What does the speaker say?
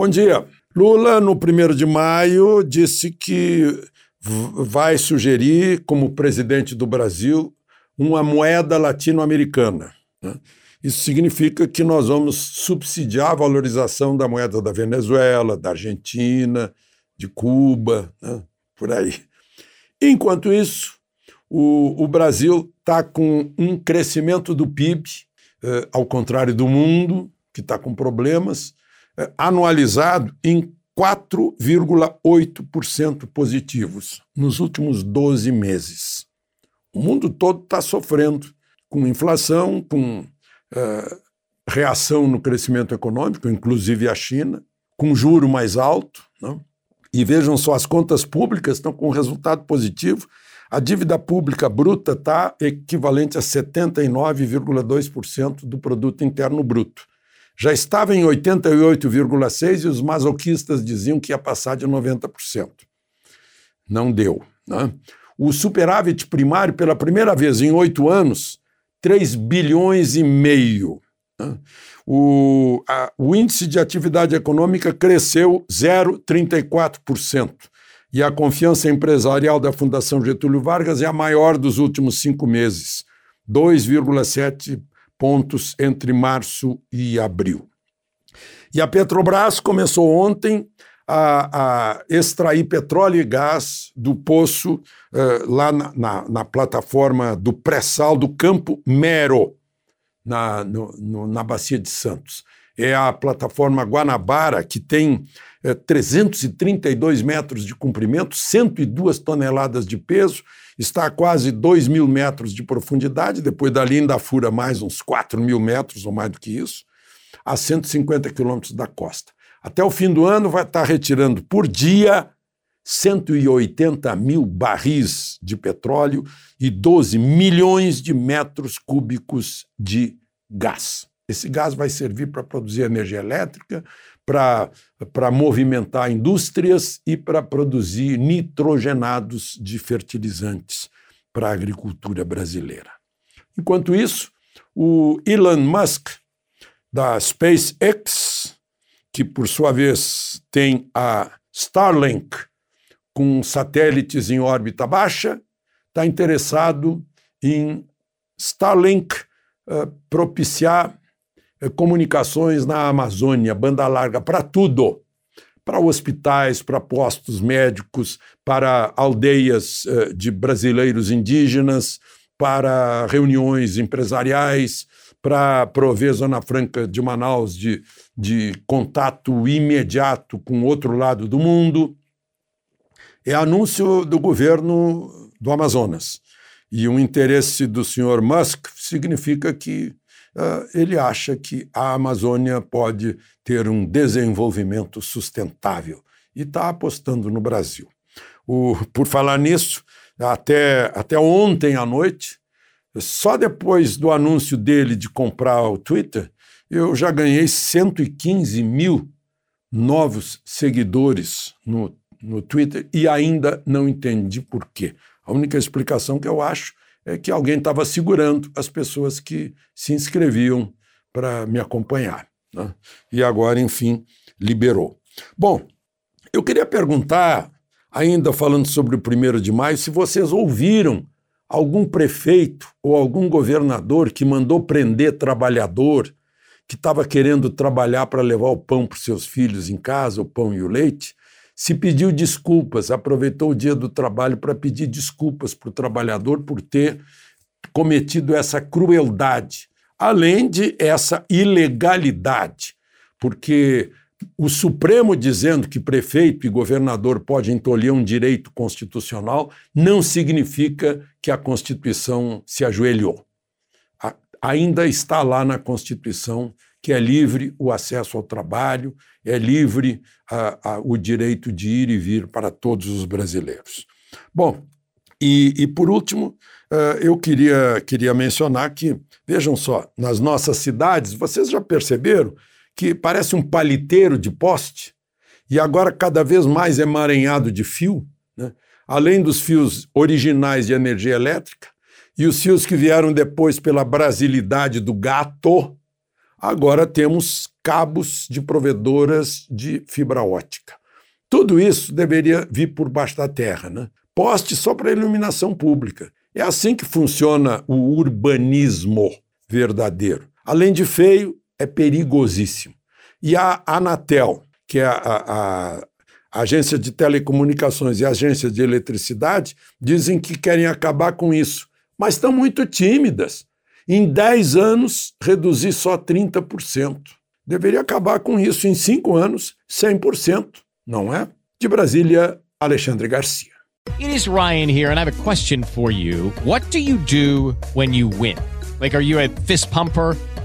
Bom dia. Lula, no 1 de maio, disse que vai sugerir, como presidente do Brasil, uma moeda latino-americana. Né? Isso significa que nós vamos subsidiar a valorização da moeda da Venezuela, da Argentina, de Cuba, né? por aí. Enquanto isso, o, o Brasil está com um crescimento do PIB, eh, ao contrário do mundo, que está com problemas, anualizado em 4,8% positivos nos últimos 12 meses. O mundo todo está sofrendo com inflação, com uh, reação no crescimento econômico, inclusive a China, com juro mais alto. Não? Né? E vejam só, as contas públicas estão com resultado positivo. A dívida pública bruta está equivalente a 79,2% do produto interno bruto. Já estava em 88,6% e os masoquistas diziam que ia passar de 90%. Não deu. Né? O superávit primário, pela primeira vez em oito anos, 3 bilhões e meio. Né? O, a, o índice de atividade econômica cresceu 0,34%. E a confiança empresarial da Fundação Getúlio Vargas é a maior dos últimos cinco meses, 2,7 pontos entre março e abril. E a Petrobras começou ontem a, a extrair petróleo e gás do poço uh, lá na, na, na, plataforma do pré-sal do Campo Mero na, no, no, na Bacia de Santos. É a plataforma Guanabara, que tem é, 332 metros de comprimento, 102 toneladas de peso, está a quase 2 mil metros de profundidade, depois dali ainda fura mais uns 4 mil metros ou mais do que isso, a 150 quilômetros da costa. Até o fim do ano vai estar retirando por dia 180 mil barris de petróleo e 12 milhões de metros cúbicos de gás. Esse gás vai servir para produzir energia elétrica, para movimentar indústrias e para produzir nitrogenados de fertilizantes para a agricultura brasileira. Enquanto isso, o Elon Musk, da SpaceX, que por sua vez tem a Starlink, com satélites em órbita baixa, está interessado em Starlink uh, propiciar comunicações na Amazônia, banda larga, para tudo. Para hospitais, para postos médicos, para aldeias uh, de brasileiros indígenas, para reuniões empresariais, para prover Zona Franca de Manaus de, de contato imediato com outro lado do mundo é anúncio do governo do Amazonas. E o interesse do senhor Musk significa que ele acha que a Amazônia pode ter um desenvolvimento sustentável e está apostando no Brasil. O, por falar nisso, até, até ontem à noite, só depois do anúncio dele de comprar o Twitter, eu já ganhei 115 mil novos seguidores no no Twitter e ainda não entendi por quê. A única explicação que eu acho é que alguém estava segurando as pessoas que se inscreviam para me acompanhar. Né? E agora, enfim, liberou. Bom, eu queria perguntar, ainda falando sobre o primeiro de maio, se vocês ouviram algum prefeito ou algum governador que mandou prender trabalhador que estava querendo trabalhar para levar o pão para os seus filhos em casa, o pão e o leite, se pediu desculpas, aproveitou o dia do trabalho para pedir desculpas para o trabalhador por ter cometido essa crueldade, além de essa ilegalidade, porque o Supremo dizendo que prefeito e governador podem tolher um direito constitucional não significa que a Constituição se ajoelhou. ainda está lá na Constituição que é livre o acesso ao trabalho, é livre a, a, o direito de ir e vir para todos os brasileiros. Bom, e, e por último, uh, eu queria, queria mencionar que, vejam só, nas nossas cidades, vocês já perceberam que parece um paliteiro de poste e agora cada vez mais emaranhado de fio, né? além dos fios originais de energia elétrica e os fios que vieram depois pela brasilidade do gato, agora temos cabos de provedoras de fibra ótica. Tudo isso deveria vir por baixo da terra, né? Poste só para iluminação pública. É assim que funciona o urbanismo verdadeiro. Além de feio, é perigosíssimo. E a Anatel, que é a, a, a agência de telecomunicações e a agência de eletricidade, dizem que querem acabar com isso, mas estão muito tímidas. Em 10 anos, reduzir só 30%. Deveria acabar com isso em 5 anos, 100%, não é? De Brasília, Alexandre Garcia. It is Ryan here, and I have a question for you. What do you do when you win? Like, are you a fist pumper?